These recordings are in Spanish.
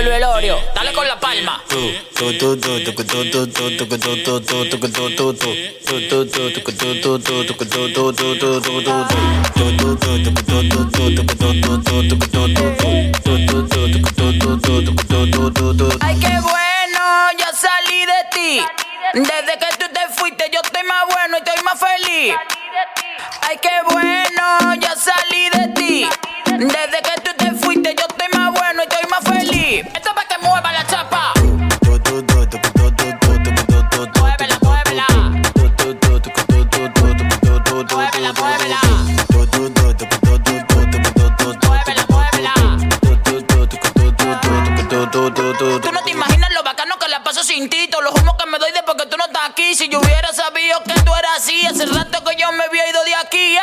El velorio. Dale con la palma. Ay, qué bueno, ya salí de ti. Desde que tú te fuiste, yo estoy más bueno y estoy más feliz. Ay, qué bueno, ya salí de ti. Desde que tú te feliz. Esto es para que mueva la chapa. Muévela, muévela. Muévela, muévela. Tú no te imaginas lo bacano que la paso sin ti. Todos los humos que me doy de porque tú no estás aquí. Si yo hubiera sabido que tú eras así, hace rato que yo me había ido de aquí.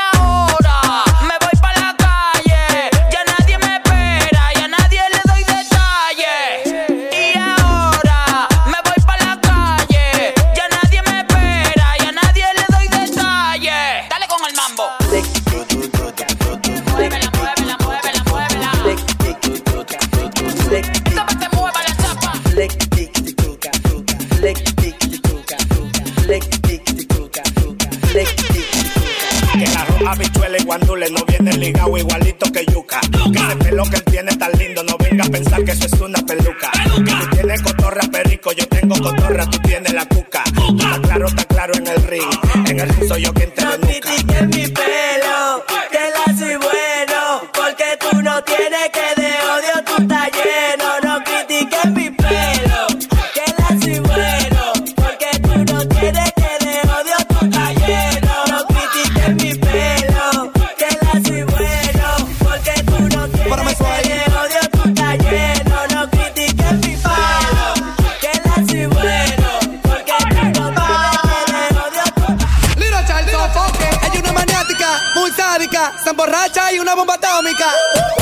borracha y una bomba atómica.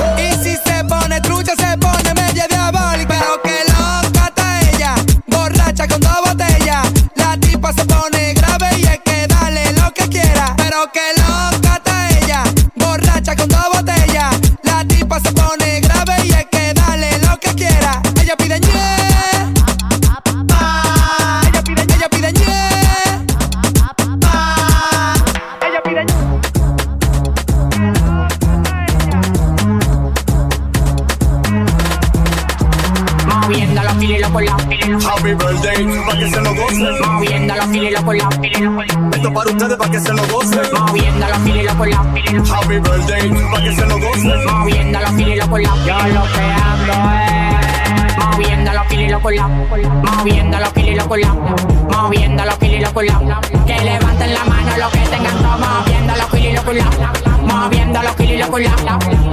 Happy birthday, pa' que se lo gocen. Moviendo los kilos la Yo lo que ando es Moviendo los kilos por la Moviendo los kilos por la Moviendo los kilos la Que levanten la mano los que tengan todo Moviendo los kilos por la Moviendo los kilos por la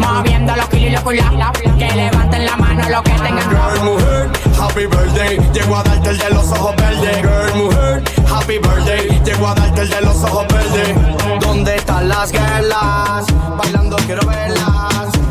Moviendo los kilos por la Que levanten la mano los que tengan Girl, mujer, happy birthday. Llego a darte el de los ojos verdes. Girl, mujer, happy birthday. Llego a darte el de los ojos verdes. ¿Dónde está la las guerras. Bailando quiero verlas.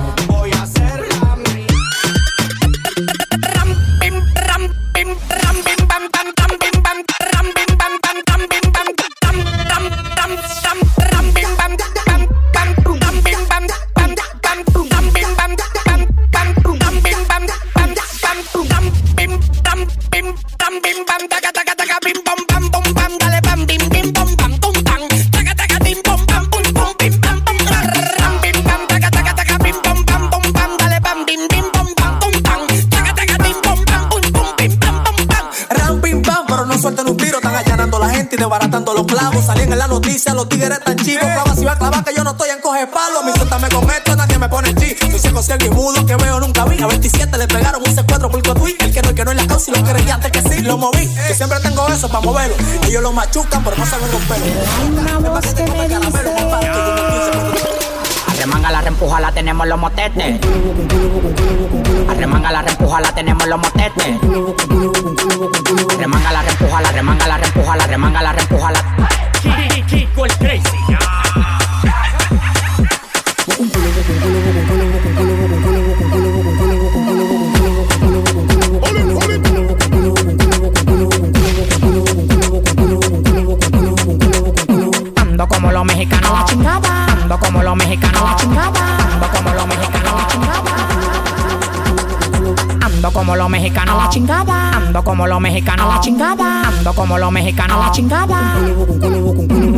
Los tigres están chivos. Clava si va a clavar que yo no estoy en coge palo. Mi suéltame con esto, nadie me pone chi. Soy ciego, ciego y mudo que veo nunca vi. A 27 le pegaron un secuestro por cotuí. El que no, el que no en la causa y lo que antes que sí. Lo moví, que siempre tengo eso para moverlo. Ellos lo machucan, pero no saben romperlo. Una voz que me dice Arremanga la reempuja, la tenemos los motetes. Arremanga la reempuja, la tenemos los motetes. Remanga la reempuja, la remanga la reempuja, la remanga la reempuja, la. Kiko el crazy. Ando como los mexicanos, la chingada. Ando como los mexicanos, la chingada. Ando como los mexicanos, la chingada. Ando como los mexicanos, la chingada. Ando como los mexicanos, la chingada. Ando como los mexicanos, la chingada.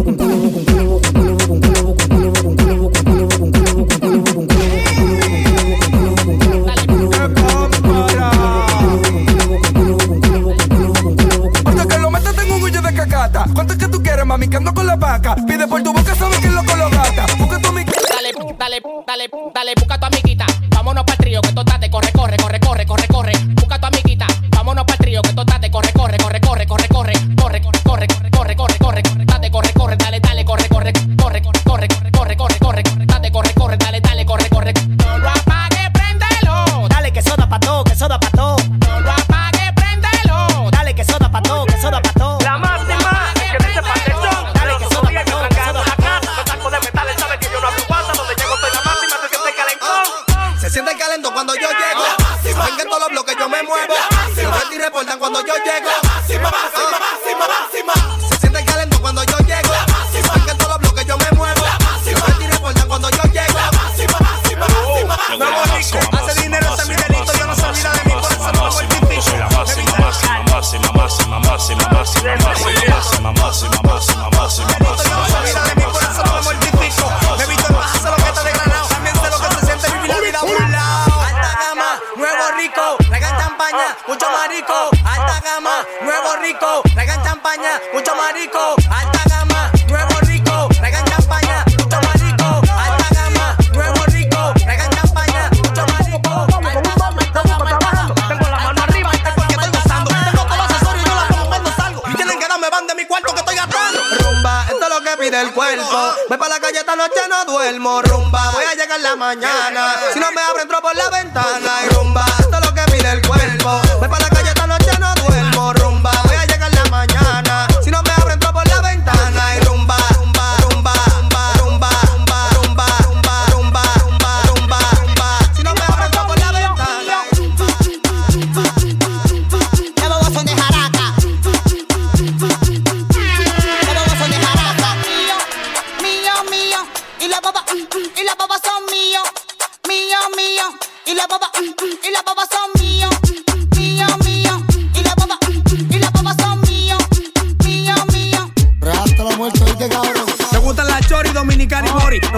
El cuerpo. Voy para la calle esta noche, no duermo. Rumba, voy a llegar la mañana. Si no me abren, entro por la ventana. Y rumba, esto es lo que pide el cuerpo. Voy para la calle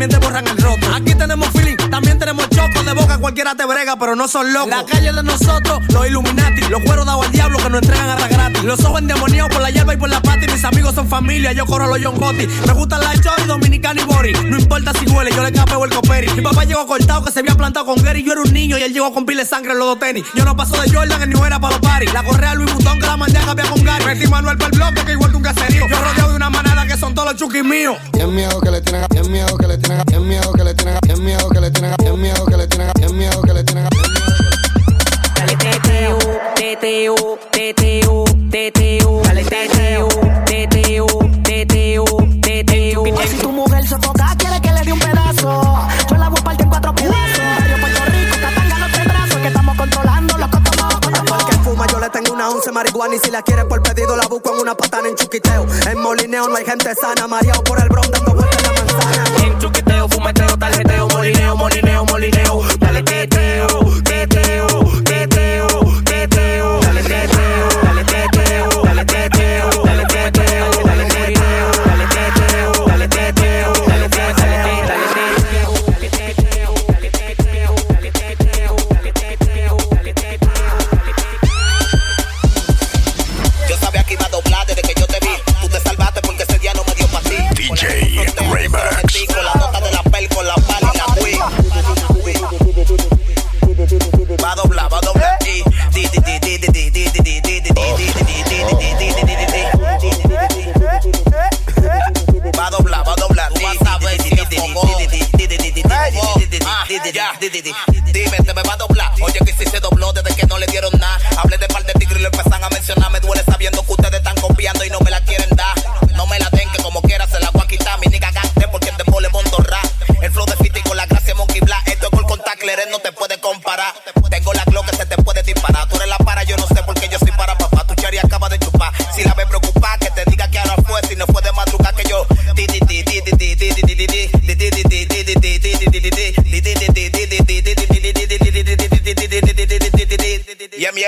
también te borran el cualquiera te brega, pero no son locos. La calle de nosotros, los Illuminati, los cueros dados al diablo que nos entregan a la gratis. Los ojos endemoniados por la hierba y por la pata. Mis amigos son familia, yo corro los John Gotti. Me gustan las chori, dominicana y bori. No importa si huele, yo le capeo el coperi. Mi papá llegó cortado que se había plantado con Gary. Yo era un niño y él llegó con pile de sangre en los dos tenis. Yo no paso de Jordan en ni era para los paris. La correa Luis Butón que la mandé a cambiar con Gary. Metí Manuel para el bloque que igual que un caserío. Yo rodeo de una manada que son todos los chuquis míos. Tien miedo que le tienen, tien miedo que le tienen, tien miedo que le tienen, tien miedo que le tienen, tien miedo que le tienen, tien miedo miedo que le tienen a Dale teteo, teteo, teteo, teteo. Dale teteo, teteo, teteo, teteo. Si tu mujer se toca, quiere que le dé un pedazo. Yo la voy a partir en cuatro pedazos. Barrio Puerto Rico, Catanga, no te brazos. Que estamos controlando los cotomos. Porque que fuma, yo le tengo una once marihuana. Y si la quiere por pedido, la busco en una patana en chuquiteo. En molineo no hay gente sana, mareado por el bron dando vueltas en la mano.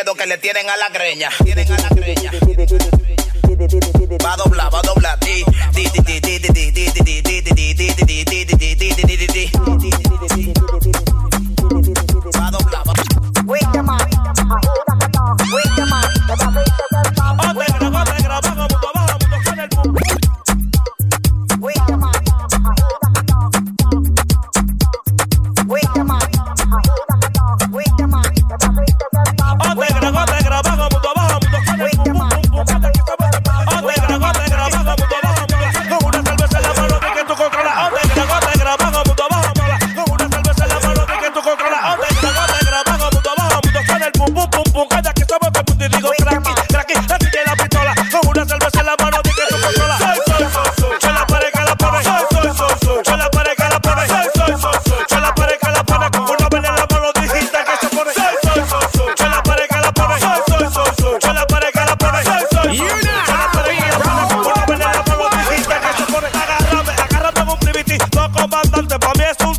miedo que le tienen a la greña. Tienen a la greña. Va a doblar, va a doblar. De é pra mim, é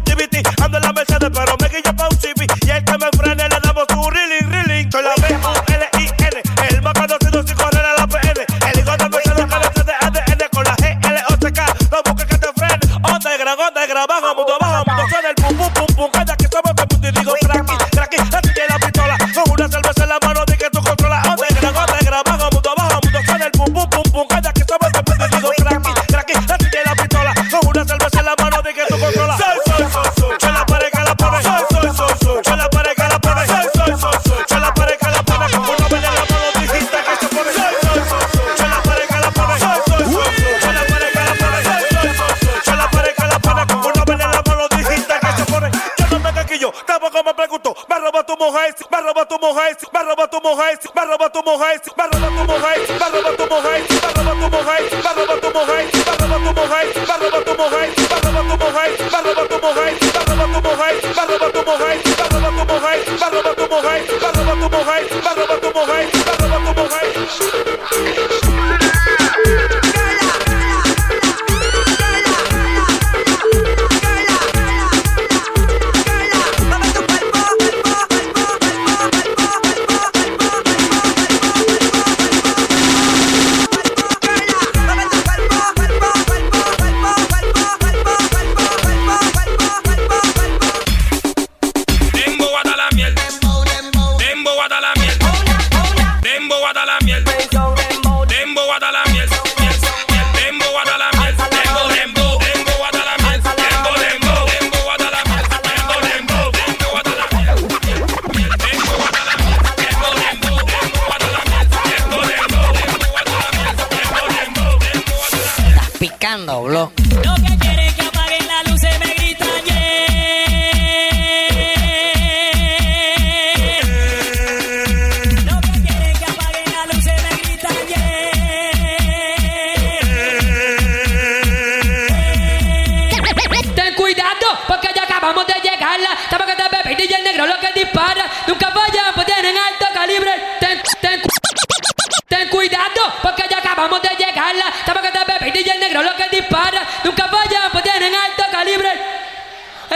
como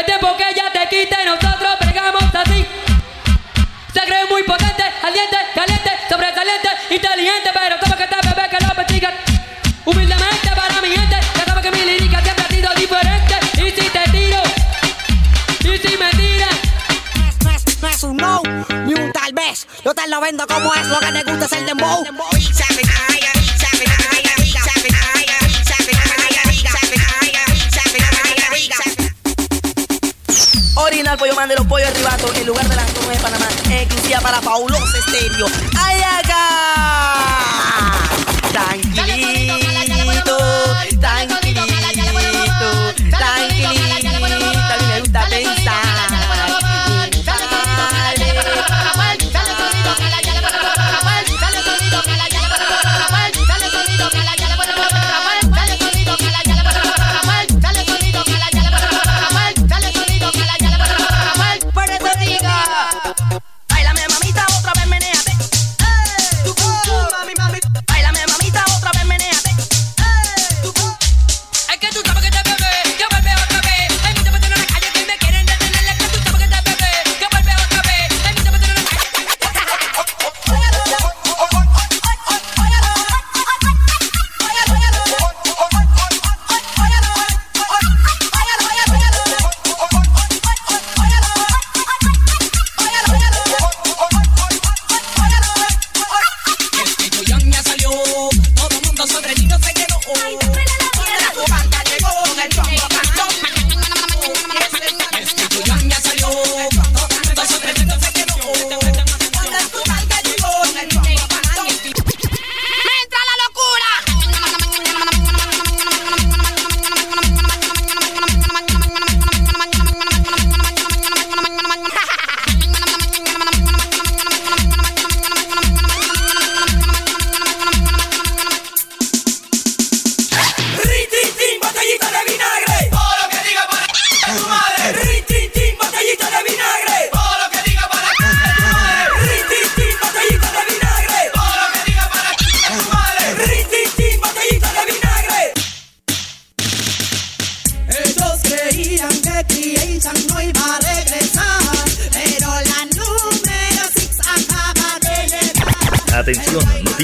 tiempo que ya te quita y nosotros pegamos así. Se cree muy potente, aliente, caliente, sobresaliente, inteligente, pero como que te bebé que lo persigan. Humildemente para mi gente, ya sabes que mi lírica siempre ha sido diferente. Y si te tiro, y si me tiras. No es, no es un no, ni un tal vez. Yo te lo vendo como es, lo que te gusta es el dembow. Original Ribato, el lugar de las tomas de Panamá, exclusiva para Pauloso Estéreo. ¡Ay, acá! Tranquilito,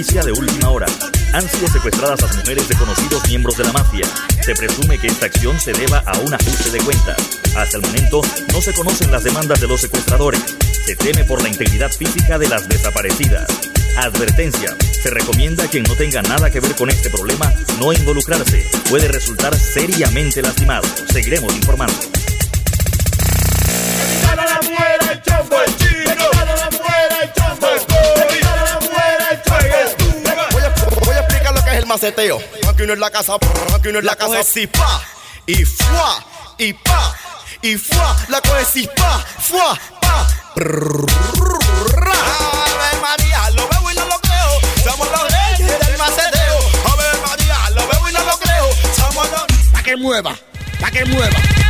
de última hora. Han sido secuestradas las mujeres de conocidos miembros de la mafia. Se presume que esta acción se deba a un ajuste de cuentas. Hasta el momento no se conocen las demandas de los secuestradores. Se teme por la integridad física de las desaparecidas. Advertencia, se recomienda a quien no tenga nada que ver con este problema no involucrarse. Puede resultar seriamente lastimado. Seguiremos informando. Maceteo. Aquí uno en la casa, aquí uno en la casa, si pa, y fuá, y pa, y fuá, la coge si pa, fuá, pa. Ave María, lo veo y no lo creo. Somos los reyes del maceteo. Ave María, lo veo y no lo creo. Somos los. Pa' que mueva, pa' que mueva.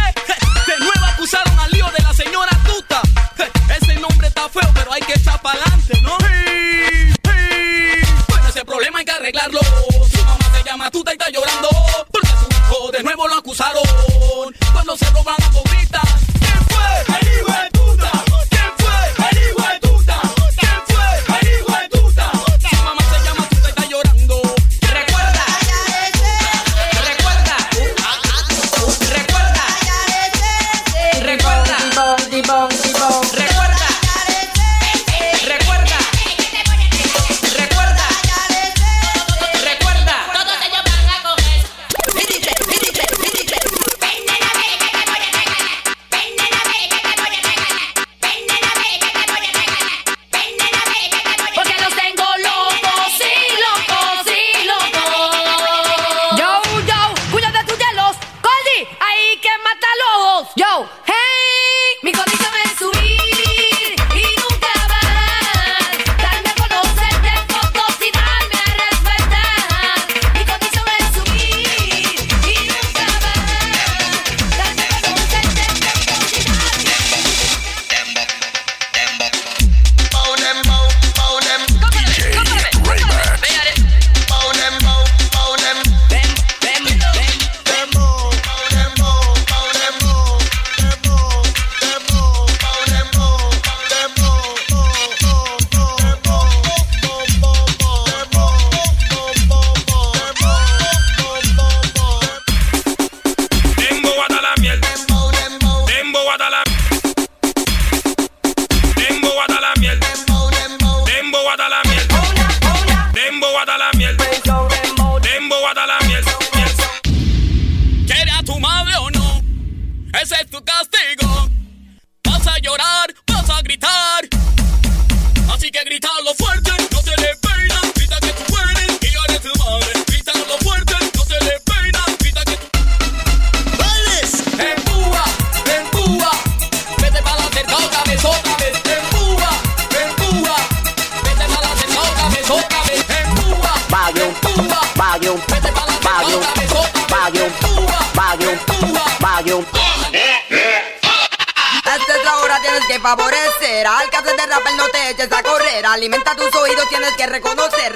Esta es la hora, tienes que favorecer Al que haces de rapper no te eches a correr. Alimenta tus oídos, tienes que reconocer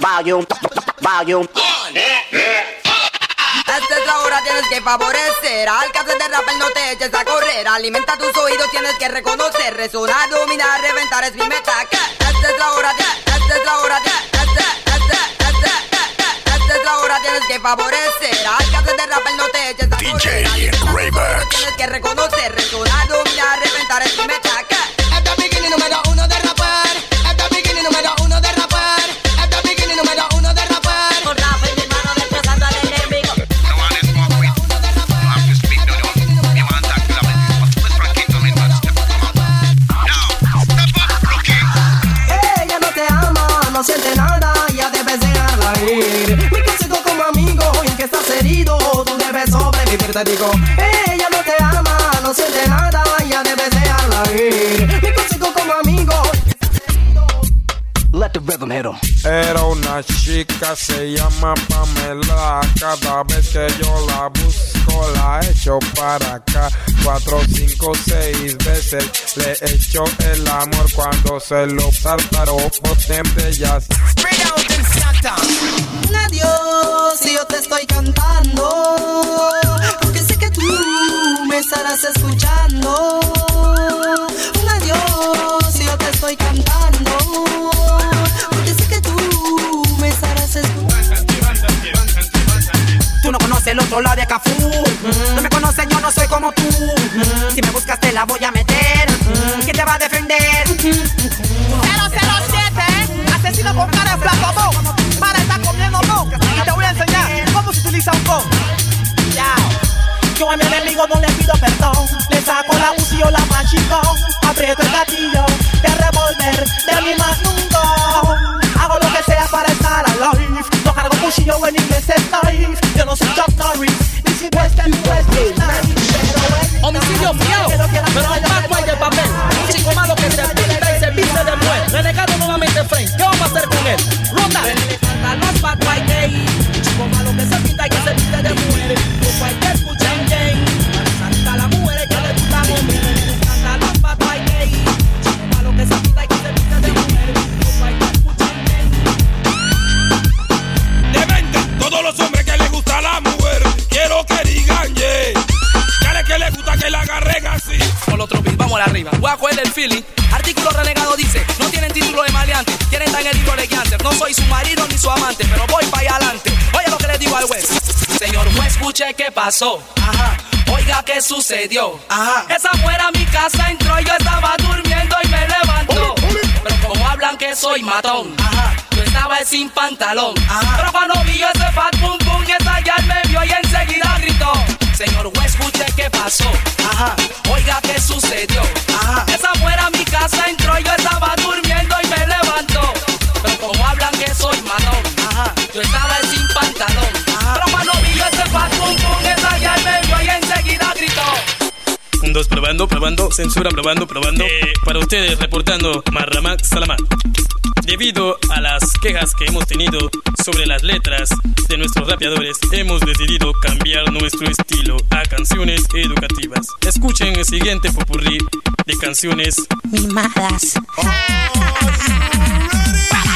Volume, volume esta es la hora, tienes que favorecer Al que haces de rapper no te eches a correr. Alimenta tus oídos, tienes que reconocer. Resonar, dominar, reventar es mi meta Esta es la hora, esta es la hora Esta, esta, esta, esta es la hora, tienes que favorecer. Al que haces de rapper no te eches a correr tus oídos, tienes que reconocer Resonar, dominar, reventar mi meta te digo. Ella no te ama, no siente nada, ya debes dejarla ir. Mi consejo como amigo. Let the rhythm hit 'em. Era una chica, se llama Pamela. Cada vez que yo la busco, la echo para acá. Cuatro, cinco, seis veces le echo el amor cuando se lo tartaro por ellas. Un adiós si yo te estoy cantando Porque sé que tú me estarás escuchando Un adiós si yo te estoy cantando Porque sé que tú me estarás escuchando Tú no conoces el otro lado de Cafú. No me conoces, yo no soy como tú. Si me buscas, te la voy a meter. ¿Quién te va a defender? Ya. Yo a mi enemigo no le pido perdón. Le saco la UCI o la machico. Aprieto el gatillo de revólver de mi gun. Hago lo que sea para estar alive. No cargo cuchillo en inglés estoy. Yo no soy Chuck Norris. Ni si Western ni Western. Homicidio frío, pero el más guay del papel. Un chico malo que se pinta y se viste de mujer. Renegado nuevamente frame. Escuche qué pasó. Ajá. Oiga qué sucedió. Ajá. Esa fuera mi casa entró, yo estaba durmiendo y me levantó. Pero como hablan que soy matón. Ajá. Yo estaba sin pantalón. Ajá. Pero cuando vi ese fat pum pum, esa ya me vio y enseguida gritó. Señor juez, escuche qué pasó. Ajá. Oiga qué sucedió. Ajá. Esa fuera mi casa entró y yo estaba durmiendo y me levantó. Pero como hablan que soy matón. Ajá. Yo estaba dos, probando, probando, censura, probando, probando. Eh, para ustedes, reportando Marramac Salamat. Debido a las quejas que hemos tenido sobre las letras de nuestros rapeadores, hemos decidido cambiar nuestro estilo a canciones educativas. Escuchen el siguiente popurrí de canciones Mimadas. Esta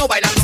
No bailando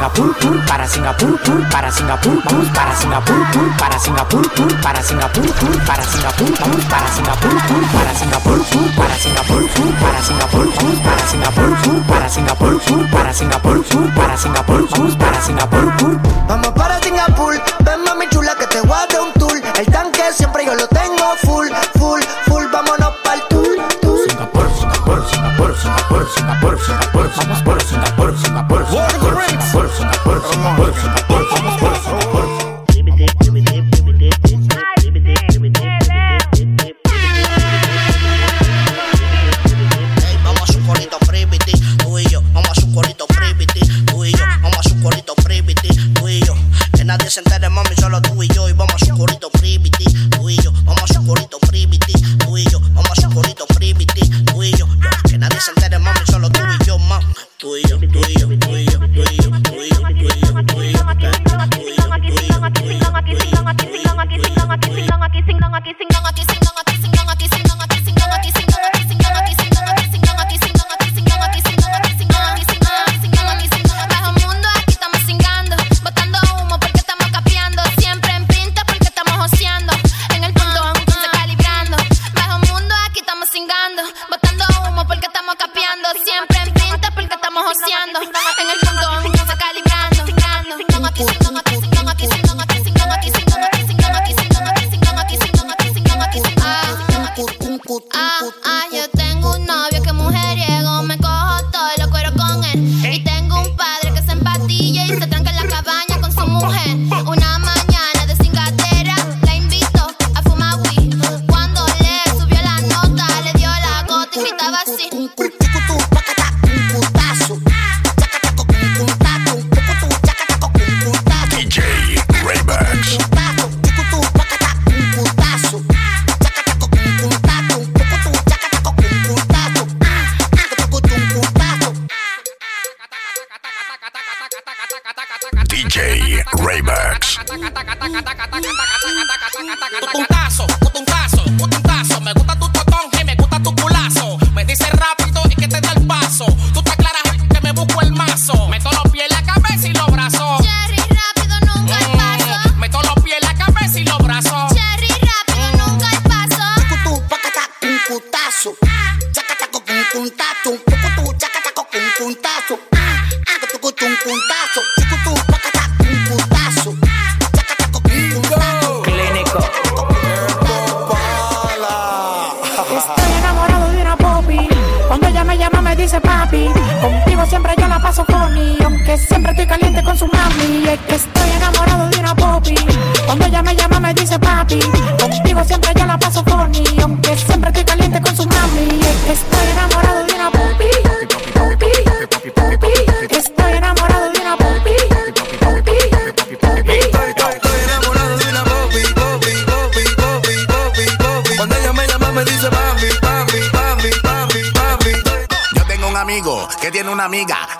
Singapur, pur, para Singapur, pur, para Singapur, pur, para Singapur, pur, para Singapur, pur, para Singapur, pur, para Singapur, pur, para Singapur, pur, para Singapur, pur, para Singapur, pur, para Singapur, pur, para Singapur, pur, para Singapur, pur, para Singapur, pur, para Singapur, pur, para Singapur, pur. Vamos para Singapur, ven mami chula que te guarde un tour. El tanque siempre yo lo tengo full, full, full, vámonos para el tour. Singapur, Singapur, Singapur, Singapur, Singapur, Singapur, Singapur, Singapur, Singapur, Singapur.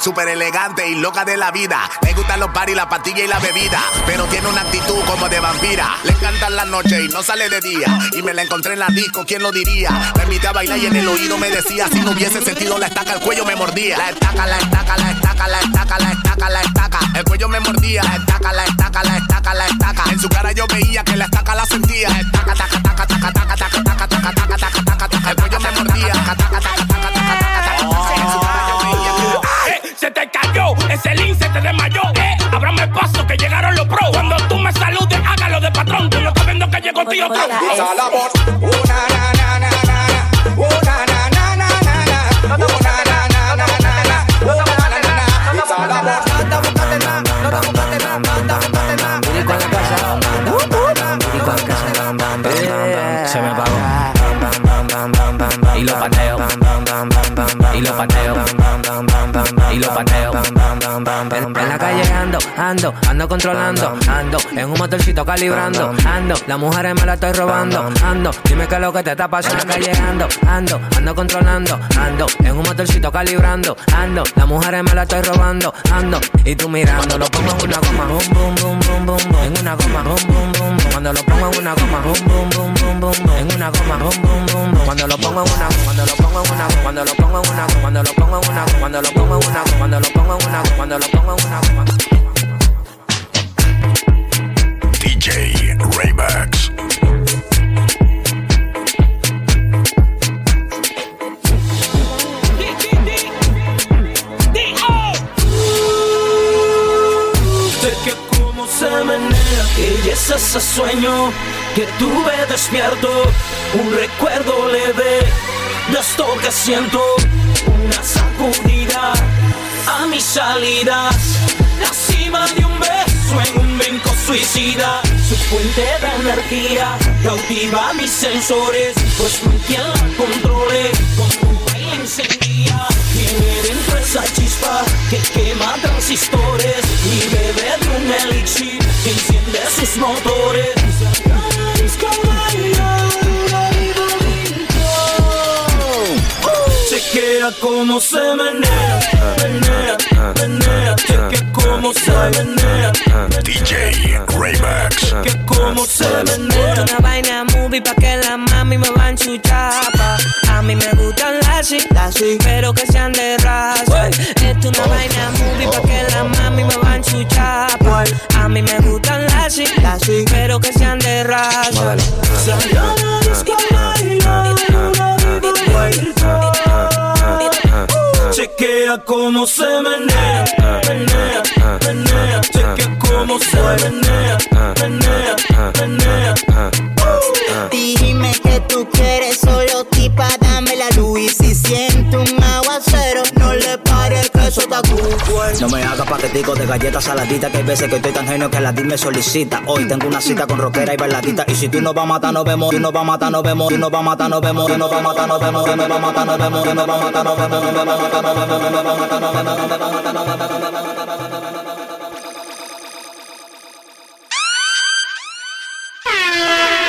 Súper elegante y loca de la vida. Le gustan los paris, la pastilla y la bebida, pero tiene una actitud como de vampira. Le encantan las noches y no sale de día. Y me la encontré en la disco, ¿quién lo diría? Me invité a bailar y en el oído me decía, si no hubiese sentido la estaca, el cuello me mordía. La estaca, la estaca, la estaca, la estaca, la estaca, la estaca. El cuello me mordía. La estaca, la estaca, la estaca, la estaca. En su cara yo veía que la estaca la sentía. Estaca, taca, taca, taca, taca, taca, taca, taca, taca, taca, taca, taca. El cuello me mordía. Taca, taca, taca, taca, taca, taca. En su cara Eh, cayó, ese link se te desmayó. Eh, ábrame paso que llegaron los pros. Cuando tú me saludes, hágalo de patrón. Tú no estás viendo que llegó tío Trump. Una En, en la calle ando, ando, ando controlando, ando, en un motorcito calibrando, ando, las mujeres me la estoy robando, ando, dime qué es lo que te está pasando. En la calle ando, ando, ando controlando, ando, en un motorcito calibrando, ando, las mujeres me la estoy robando, ando, y tú mirando, lo pongo en una goma, boom, boom, boom, boom, boom, boom, en una goma, boom, boom, cuando lo pongo en una goma, boom, boom, boom, boom, boom, boom, en una goma, boom, boom, boom, boom, cuando lo pongo en una, cuando lo pongo en una, cuando lo pongo en una, cuando lo pongo en una, cuando lo pongo en una, cuando lo pongo en una, cuando lo pongo en una, DJ Raymax. Menea Y es ese sueño que tuve despierto Un recuerdo leve de esto que siento Una sacudida a mis salidas La cima de un beso en un brinco suicida Su fuente de energía cautiva mis sensores Pues no quien la controle Con un baile encendía Tiene esa chispa que quema transistores Y bebe de un elixir. que enciende sus motores Chequea cómo se menea, menea, menea Chequea cómo se menea DJ Raymax. Chequea cómo se menea. Una vaina movie pa' que la mami me va a enchuchar. pa. A mí me gustan las así, pero que sean de raza. Esto una vaina movie pa' que la mami me va a enchuchar. pa. Mí me gustan las así, pero que sean de raza. Salí a la disco a bailar y una vida Chequea cómo se menea, menea, menea. Chequea cómo se menea, menea, menea. Dime que tú quieres soda good No me hagas paquetico de galletas saladitas, que hay veces que estoy tan genio que la DIL me solicita. Hoy tengo una cita con rockera y bailadita. Y si tú no vas a matar, nos vemos. Tú no vas a matar, nos vemos. Tú no vas a matar, nos vemos. Tú no vas a matar, nos vemos. Tú no vas a matar, nos vemos. Tú no vas a matar, nos vemos. Tú no vas a matar, nos vemos. Tú no vas a matar, nos vemos. Tú no vas a matar, nos vemos. Yeah.